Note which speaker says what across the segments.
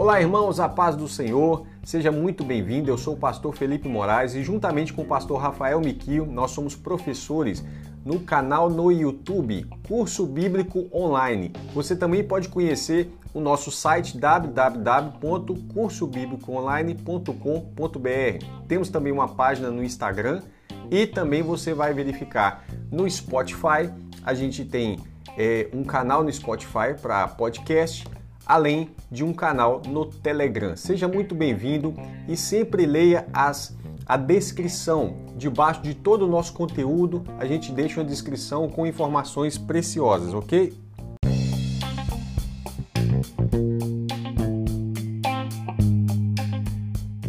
Speaker 1: Olá, irmãos, a paz do Senhor. Seja muito bem-vindo. Eu sou o pastor Felipe Moraes e juntamente com o pastor Rafael Miquio, nós somos professores no canal no YouTube Curso Bíblico Online. Você também pode conhecer o nosso site www.cursobiblicoonline.com.br. Temos também uma página no Instagram e também você vai verificar no Spotify. A gente tem é, um canal no Spotify para podcast além de um canal no Telegram. Seja muito bem-vindo e sempre leia as, a descrição. Debaixo de todo o nosso conteúdo, a gente deixa uma descrição com informações preciosas, ok?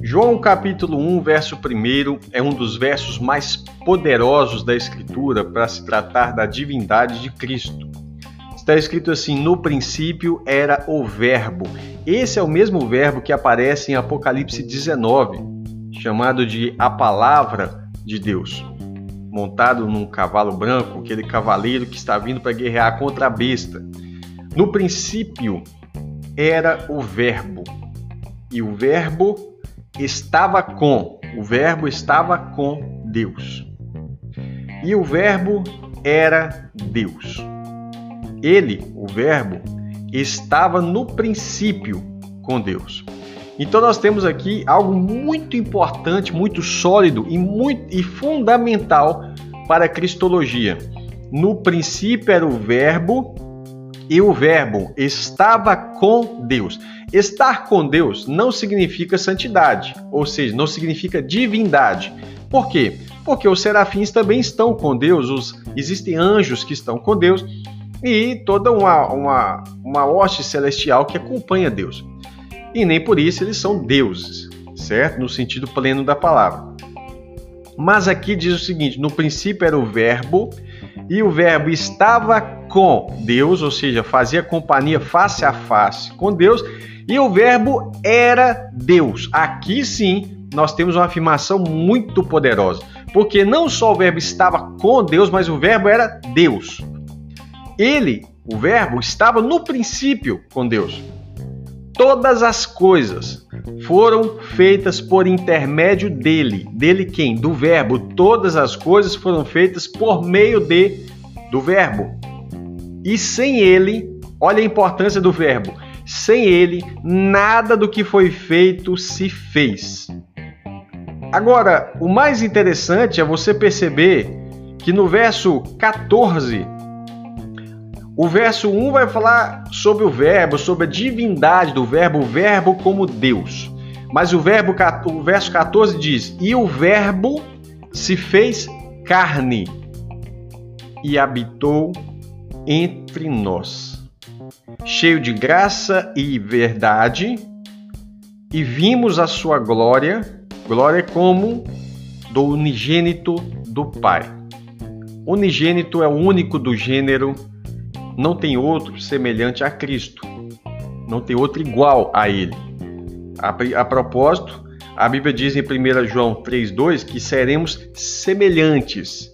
Speaker 1: João capítulo 1, verso 1 é um dos versos mais poderosos da Escritura para se tratar da divindade de Cristo. Está escrito assim: no princípio era o Verbo. Esse é o mesmo verbo que aparece em Apocalipse 19, chamado de a palavra de Deus. Montado num cavalo branco, aquele cavaleiro que está vindo para guerrear contra a besta. No princípio era o Verbo, e o Verbo estava com, o Verbo estava com Deus. E o Verbo era Deus. Ele, o Verbo, estava no princípio com Deus. Então nós temos aqui algo muito importante, muito sólido e muito e fundamental para a cristologia. No princípio era o Verbo e o Verbo estava com Deus. Estar com Deus não significa santidade, ou seja, não significa divindade. Por quê? Porque os serafins também estão com Deus, os, existem anjos que estão com Deus, e toda uma, uma, uma hoste celestial que acompanha Deus. E nem por isso eles são deuses, certo? No sentido pleno da palavra. Mas aqui diz o seguinte: no princípio era o Verbo, e o Verbo estava com Deus, ou seja, fazia companhia face a face com Deus, e o Verbo era Deus. Aqui sim nós temos uma afirmação muito poderosa, porque não só o Verbo estava com Deus, mas o Verbo era Deus. Ele, o Verbo, estava no princípio com Deus. Todas as coisas foram feitas por intermédio dele. Dele quem? Do Verbo. Todas as coisas foram feitas por meio de do Verbo. E sem ele, olha a importância do Verbo. Sem ele, nada do que foi feito se fez. Agora, o mais interessante é você perceber que no verso 14 o verso 1 vai falar sobre o verbo, sobre a divindade do verbo, o verbo como Deus. Mas o verbo o verso 14 diz: "E o verbo se fez carne e habitou entre nós, cheio de graça e verdade, e vimos a sua glória, glória como do unigênito do Pai. Unigênito é o único do gênero não tem outro semelhante a Cristo, não tem outro igual a Ele. A, a propósito, a Bíblia diz em 1 João 3,2 que seremos semelhantes,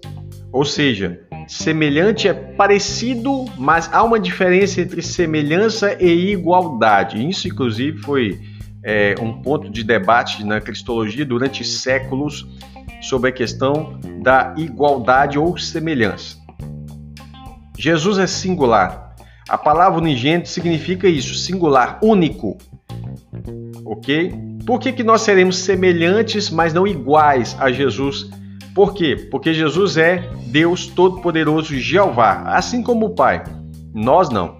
Speaker 1: ou seja, semelhante é parecido, mas há uma diferença entre semelhança e igualdade. Isso, inclusive, foi é, um ponto de debate na cristologia durante séculos sobre a questão da igualdade ou semelhança. Jesus é singular. A palavra unigênito significa isso, singular, único. Ok? Por que, que nós seremos semelhantes, mas não iguais a Jesus? Por quê? Porque Jesus é Deus Todo-Poderoso, Jeová, assim como o Pai. Nós não.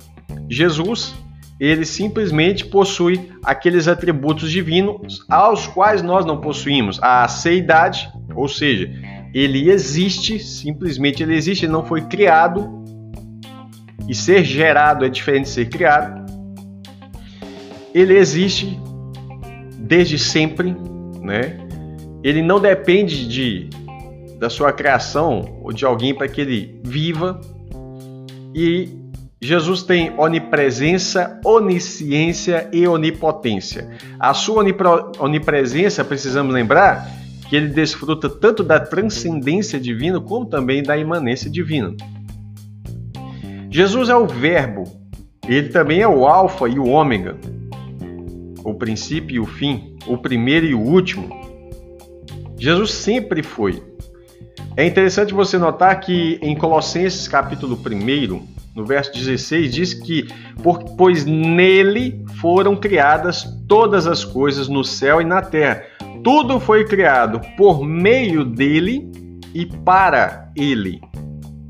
Speaker 1: Jesus, ele simplesmente possui aqueles atributos divinos aos quais nós não possuímos. A seidade, ou seja, ele existe, simplesmente ele existe, ele não foi criado e ser gerado é diferente de ser criado. Ele existe desde sempre, né? Ele não depende de da sua criação ou de alguém para que ele viva. E Jesus tem onipresença, onisciência e onipotência. A sua onipresença, precisamos lembrar que ele desfruta tanto da transcendência divina como também da imanência divina. Jesus é o Verbo, ele também é o Alfa e o Ômega, o princípio e o fim, o primeiro e o último. Jesus sempre foi. É interessante você notar que em Colossenses capítulo 1, no verso 16, diz que pois nele foram criadas todas as coisas no céu e na terra. Tudo foi criado por meio dele e para ele.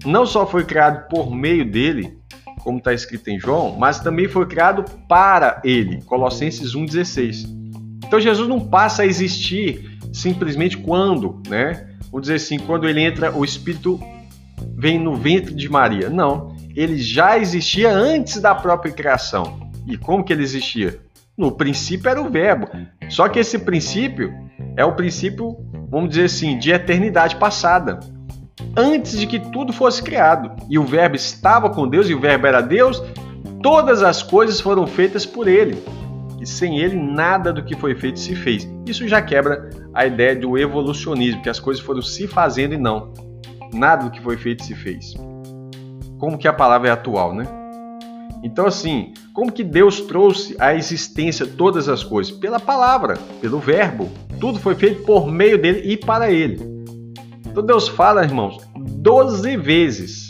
Speaker 1: Não só foi criado por meio dele, como está escrito em João, mas também foi criado para ele. Colossenses 1,16. Então Jesus não passa a existir simplesmente quando, né? Vamos dizer assim, quando ele entra, o Espírito vem no ventre de Maria. Não ele já existia antes da própria criação. E como que ele existia? No princípio era o verbo. Só que esse princípio é o princípio, vamos dizer assim, de eternidade passada. Antes de que tudo fosse criado. E o verbo estava com Deus e o verbo era Deus, todas as coisas foram feitas por ele. E sem ele nada do que foi feito se fez. Isso já quebra a ideia do evolucionismo, que as coisas foram se fazendo e não. Nada do que foi feito se fez como que a palavra é atual, né? Então, assim, como que Deus trouxe à existência todas as coisas? Pela palavra, pelo verbo. Tudo foi feito por meio dele e para ele. Então, Deus fala, irmãos, 12 vezes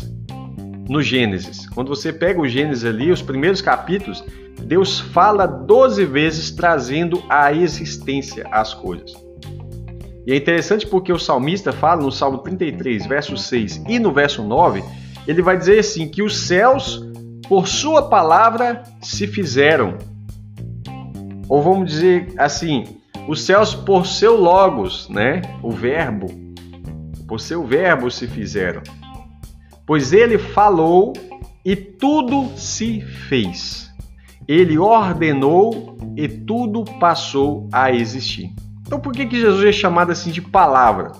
Speaker 1: no Gênesis. Quando você pega o Gênesis ali, os primeiros capítulos, Deus fala 12 vezes trazendo à existência as coisas. E é interessante porque o salmista fala no Salmo 33, verso 6 e no verso 9 ele vai dizer assim: que os céus, por sua palavra, se fizeram. Ou vamos dizer assim, os céus por seu logos, né? O verbo, por seu verbo se fizeram. Pois ele falou e tudo se fez. Ele ordenou e tudo passou a existir. Então por que, que Jesus é chamado assim de palavra?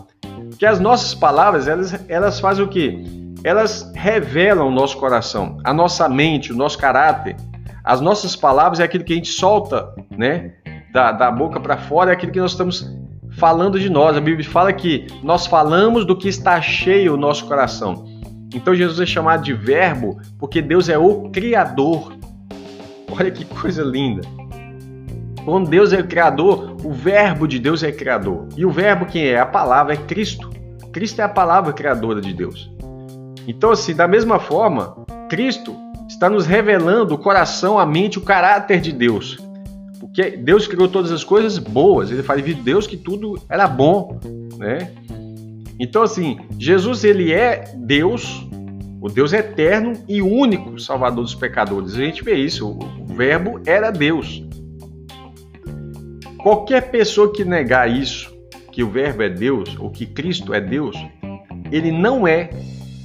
Speaker 1: Porque as nossas palavras, elas, elas fazem o quê? elas revelam o nosso coração, a nossa mente, o nosso caráter. As nossas palavras é aquilo que a gente solta, né? Da, da boca para fora, é aquilo que nós estamos falando de nós. A Bíblia fala que nós falamos do que está cheio o nosso coração. Então Jesus é chamado de Verbo porque Deus é o Criador. Olha que coisa linda. Quando Deus é o Criador, o Verbo de Deus é Criador. E o Verbo quem é? A palavra é Cristo. Cristo é a palavra criadora de Deus. Então, assim, da mesma forma, Cristo está nos revelando o coração, a mente, o caráter de Deus. Porque Deus criou todas as coisas boas. Ele fala de Deus que tudo era bom, né? Então, assim, Jesus ele é Deus, o Deus eterno e único Salvador dos pecadores. A gente vê isso. O Verbo era Deus. Qualquer pessoa que negar isso, que o Verbo é Deus ou que Cristo é Deus, ele não é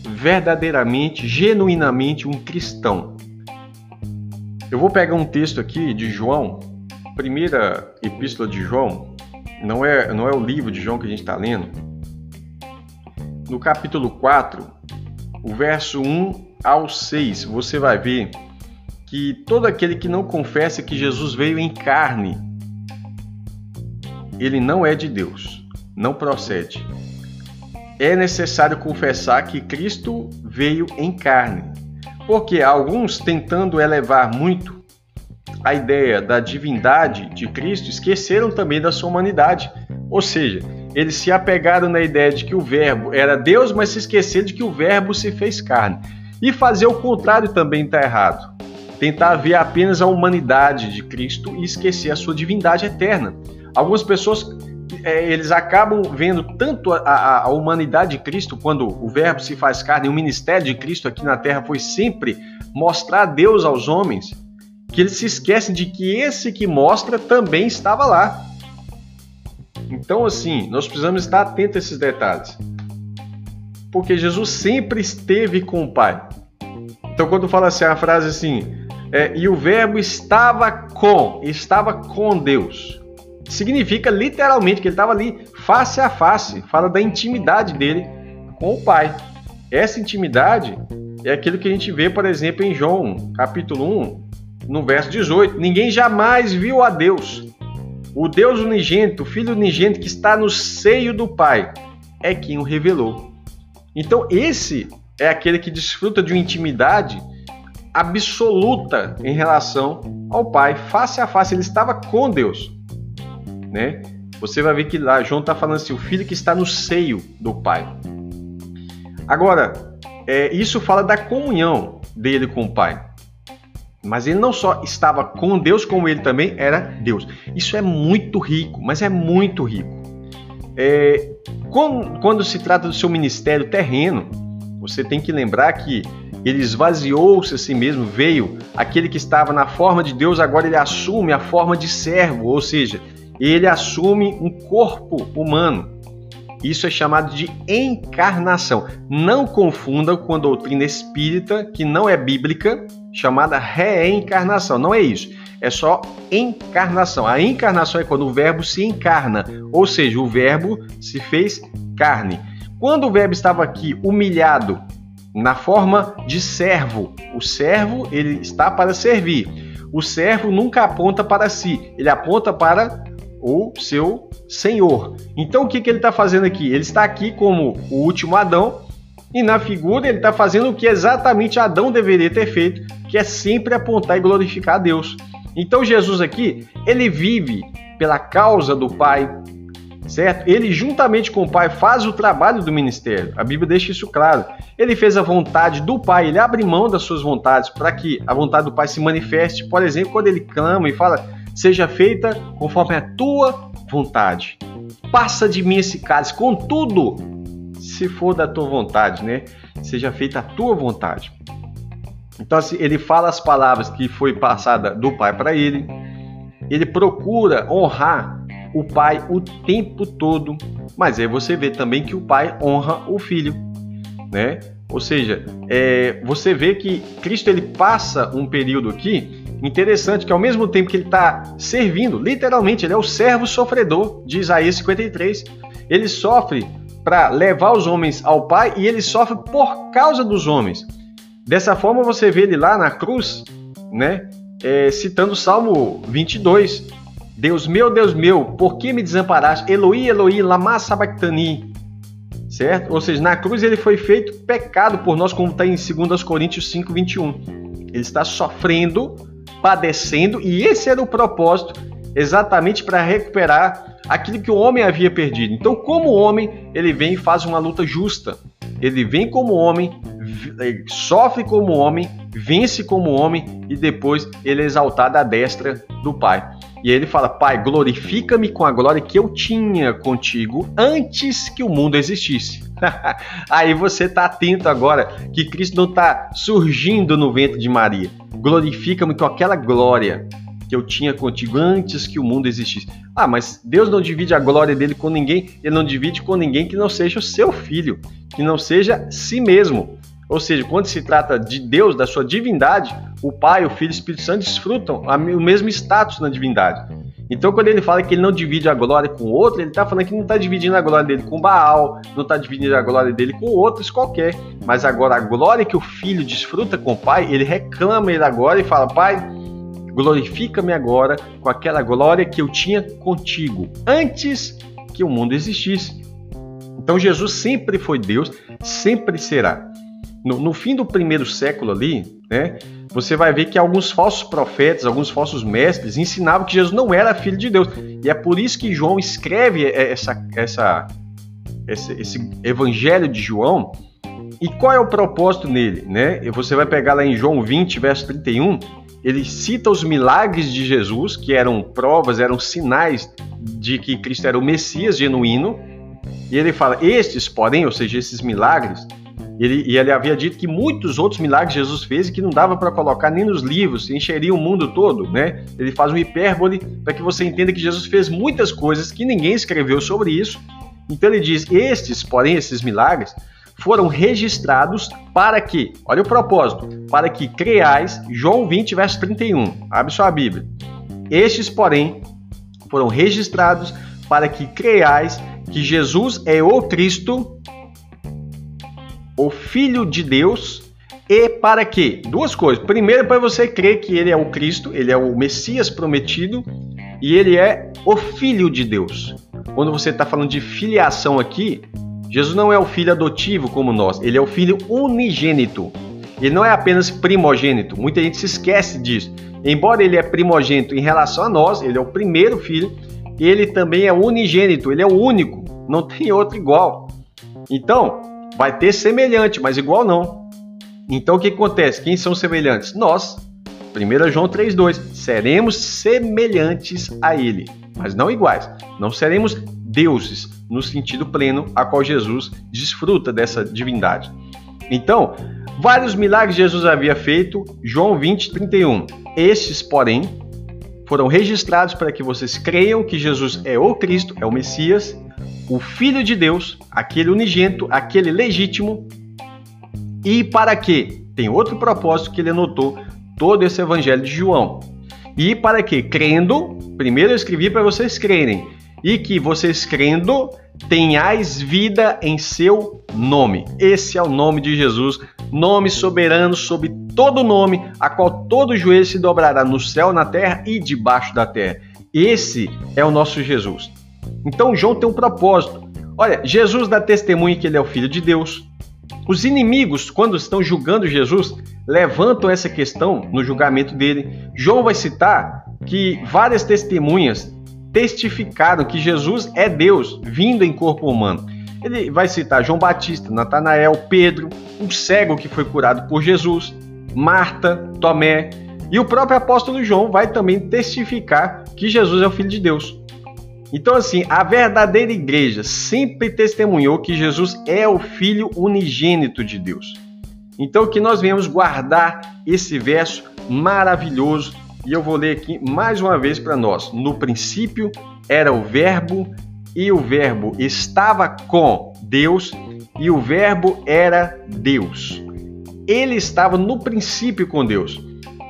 Speaker 1: verdadeiramente, genuinamente um cristão. Eu vou pegar um texto aqui de João, primeira epístola de João, não é, não é o livro de João que a gente está lendo. No capítulo 4, o verso 1 ao 6, você vai ver que todo aquele que não confessa que Jesus veio em carne, ele não é de Deus, não procede é necessário confessar que Cristo veio em carne. Porque alguns, tentando elevar muito a ideia da divindade de Cristo, esqueceram também da sua humanidade. Ou seja, eles se apegaram na ideia de que o Verbo era Deus, mas se esqueceram de que o Verbo se fez carne. E fazer o contrário também está errado. Tentar ver apenas a humanidade de Cristo e esquecer a sua divindade eterna. Algumas pessoas é, eles acabam vendo tanto a, a, a, humanidade de Cristo, quando o Verbo se faz carne, o ministério de Cristo aqui na terra foi sempre mostrar Deus aos homens, que eles se esquecem de que esse que mostra também estava lá. Então, assim, nós precisamos estar atentos a esses detalhes. Porque Jesus sempre esteve com o Pai. Então, quando fala assim, a frase assim, é, e o Verbo estava com, estava com Deus significa literalmente que ele estava ali face a face, fala da intimidade dele com o Pai. Essa intimidade é aquilo que a gente vê, por exemplo, em João, capítulo 1, no verso 18. Ninguém jamais viu a Deus. O Deus unigênito, o Filho unigênito que está no seio do Pai, é quem o revelou. Então, esse é aquele que desfruta de uma intimidade absoluta em relação ao Pai, face a face. Ele estava com Deus, né? Você vai ver que lá João está falando assim, o filho que está no seio do Pai. Agora, é, isso fala da comunhão dele com o Pai. Mas ele não só estava com Deus, como ele também era Deus. Isso é muito rico, mas é muito rico. É, quando, quando se trata do seu ministério terreno, você tem que lembrar que ele esvaziou-se a si mesmo, veio aquele que estava na forma de Deus, agora ele assume a forma de servo, ou seja, ele assume um corpo humano. Isso é chamado de encarnação. Não confunda com a doutrina espírita, que não é bíblica, chamada reencarnação. Não é isso. É só encarnação. A encarnação é quando o verbo se encarna, ou seja, o verbo se fez carne. Quando o verbo estava aqui humilhado na forma de servo, o servo ele está para servir. O servo nunca aponta para si, ele aponta para o seu Senhor. Então o que, que ele está fazendo aqui? Ele está aqui como o último Adão e na figura ele está fazendo o que exatamente Adão deveria ter feito, que é sempre apontar e glorificar a Deus. Então Jesus aqui, ele vive pela causa do Pai, certo? Ele juntamente com o Pai faz o trabalho do ministério. A Bíblia deixa isso claro. Ele fez a vontade do Pai, ele abre mão das suas vontades para que a vontade do Pai se manifeste. Por exemplo, quando ele clama e fala: "Seja feita conforme a tua vontade. Passa de mim esse cálice, contudo, se for da tua vontade, né? Seja feita a tua vontade. Então, assim, ele fala as palavras que foi passada do Pai para ele. Ele procura honrar o Pai o tempo todo. Mas aí você vê também que o Pai honra o Filho, né? Ou seja, é, você vê que Cristo ele passa um período aqui Interessante que ao mesmo tempo que ele está servindo, literalmente, ele é o servo sofredor de Isaías 53. Ele sofre para levar os homens ao Pai e ele sofre por causa dos homens. Dessa forma você vê ele lá na cruz, né? É, citando o Salmo 22. Deus meu, Deus meu, por que me desamparaste? Eloi, Eloi, lama sabachthani. Certo? Ou seja, na cruz ele foi feito pecado por nós, como está em 2 Coríntios 5, 21. Ele está sofrendo padecendo, e esse era o propósito exatamente para recuperar aquilo que o homem havia perdido. Então, como homem, ele vem e faz uma luta justa. Ele vem como homem, sofre como homem, vence como homem e depois ele é exaltado à destra do Pai. E ele fala: Pai, glorifica-me com a glória que eu tinha contigo antes que o mundo existisse. Aí você está atento agora que Cristo não está surgindo no ventre de Maria. Glorifica-me com aquela glória que eu tinha contigo antes que o mundo existisse. Ah, mas Deus não divide a glória dele com ninguém, ele não divide com ninguém que não seja o seu filho, que não seja si mesmo. Ou seja, quando se trata de Deus, da sua divindade, o Pai, o Filho e o Espírito Santo desfrutam o mesmo status na divindade. Então, quando ele fala que ele não divide a glória com outro, ele está falando que não está dividindo a glória dele com Baal, não está dividindo a glória dele com outros qualquer. Mas agora, a glória que o filho desfruta com o pai, ele reclama ele agora e fala: Pai, glorifica-me agora com aquela glória que eu tinha contigo antes que o mundo existisse. Então, Jesus sempre foi Deus, sempre será no, no, fim do primeiro século ali, né, você vai ver que alguns falsos profetas, alguns falsos mestres ensinavam que Jesus não era filho de Deus. E é por isso que João escreve essa, essa, esse, esse evangelho de João. E qual é o propósito nele? Né? Você vai pegar lá em João 20, verso 31, ele cita os milagres de Jesus, que eram provas, eram sinais de que Cristo era o Messias genuíno. E ele fala: Estes, porém, ou seja, esses milagres, ele, e ele havia dito que muitos outros milagres Jesus fez e que não dava para colocar nem nos livros, encheria o mundo todo, né? Ele faz um hipérbole para que você entenda que Jesus fez muitas coisas que ninguém escreveu sobre isso. Então ele diz: estes, porém, esses milagres foram registrados para que, olha o propósito, para que creais, João 20, verso 31, abre sua Bíblia. Estes, porém, foram registrados para que creais que Jesus é o Cristo, o Filho de Deus e para quê? Duas coisas. Primeiro, para você crer que ele é o Cristo, ele é o Messias prometido e ele é o Filho de Deus. Quando você está falando de filiação aqui, Jesus não é o filho adotivo como nós, ele é o filho unigênito. Ele não é apenas primogênito. Muita gente se esquece disso. Embora ele é primogênito em relação a nós, ele é o primeiro filho, ele também é unigênito, ele é o único, não tem outro igual. Então, vai ter semelhante, mas igual não. Então o que acontece? Quem são semelhantes? Nós. 1 João 3,2. Seremos semelhantes a ele, mas não iguais. Não seremos deuses no sentido pleno a qual Jesus desfruta dessa divindade. Então, vários milagres Jesus havia feito, João 20, 31. Estes, porém, foram registrados para que vocês creiam que Jesus é o Cristo, é o Messias, o Filho de Deus, aquele unigênito, aquele legítimo, e para que? Tem outro propósito que ele anotou todo esse evangelho de João. E para que? Crendo, primeiro eu escrevi para vocês crerem, e que vocês crendo tenhais vida em seu nome. Esse é o nome de Jesus, nome soberano sobre todo nome, a qual todo joelho se dobrará no céu, na terra e debaixo da terra. Esse é o nosso Jesus. Então João tem um propósito. Olha, Jesus dá testemunho que ele é o filho de Deus. Os inimigos, quando estão julgando Jesus, levantam essa questão no julgamento dele. João vai citar que várias testemunhas testificaram que Jesus é Deus vindo em corpo humano. Ele vai citar João Batista, Natanael, Pedro, um cego que foi curado por Jesus, Marta, Tomé, e o próprio apóstolo João vai também testificar que Jesus é o Filho de Deus. Então, assim, a verdadeira igreja sempre testemunhou que Jesus é o Filho unigênito de Deus. Então, que nós venhamos guardar esse verso maravilhoso e eu vou ler aqui mais uma vez para nós. No princípio era o Verbo, e o Verbo estava com Deus, e o Verbo era Deus. Ele estava no princípio com Deus.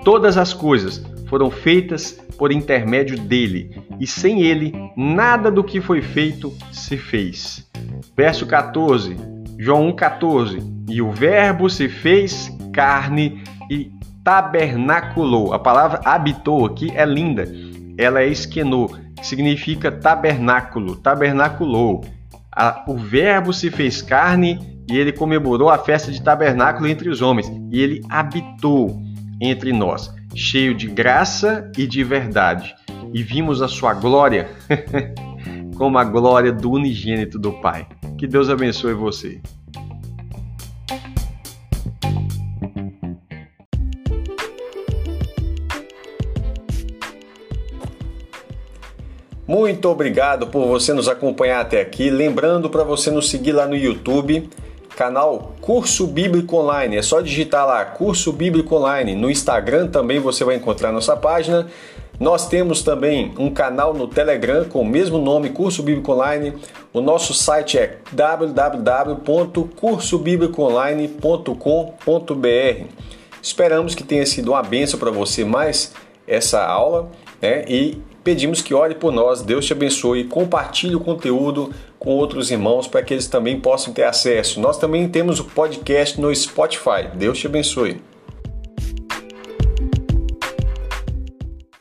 Speaker 1: Todas as coisas foram feitas por intermédio dele, e sem ele, nada do que foi feito se fez. Verso 14, João 1,14: E o Verbo se fez carne e tabernaculou. A palavra habitou aqui é linda. Ela é esquenou, significa tabernáculo, tabernaculou. A, o Verbo se fez carne e ele comemorou a festa de tabernáculo entre os homens, e ele habitou entre nós, cheio de graça e de verdade. E vimos a sua glória como a glória do unigênito do Pai. Que Deus abençoe você. Muito obrigado por você nos acompanhar até aqui. Lembrando para você nos seguir lá no YouTube, canal Curso Bíblico Online. É só digitar lá Curso Bíblico Online. No Instagram também você vai encontrar nossa página. Nós temos também um canal no Telegram com o mesmo nome, Curso Bíblico Online. O nosso site é www.cursobiblicoonline.com.br. Esperamos que tenha sido uma benção para você mais essa aula né? e Pedimos que ore por nós, Deus te abençoe, compartilhe o conteúdo com outros irmãos para que eles também possam ter acesso. Nós também temos o podcast no Spotify. Deus te abençoe.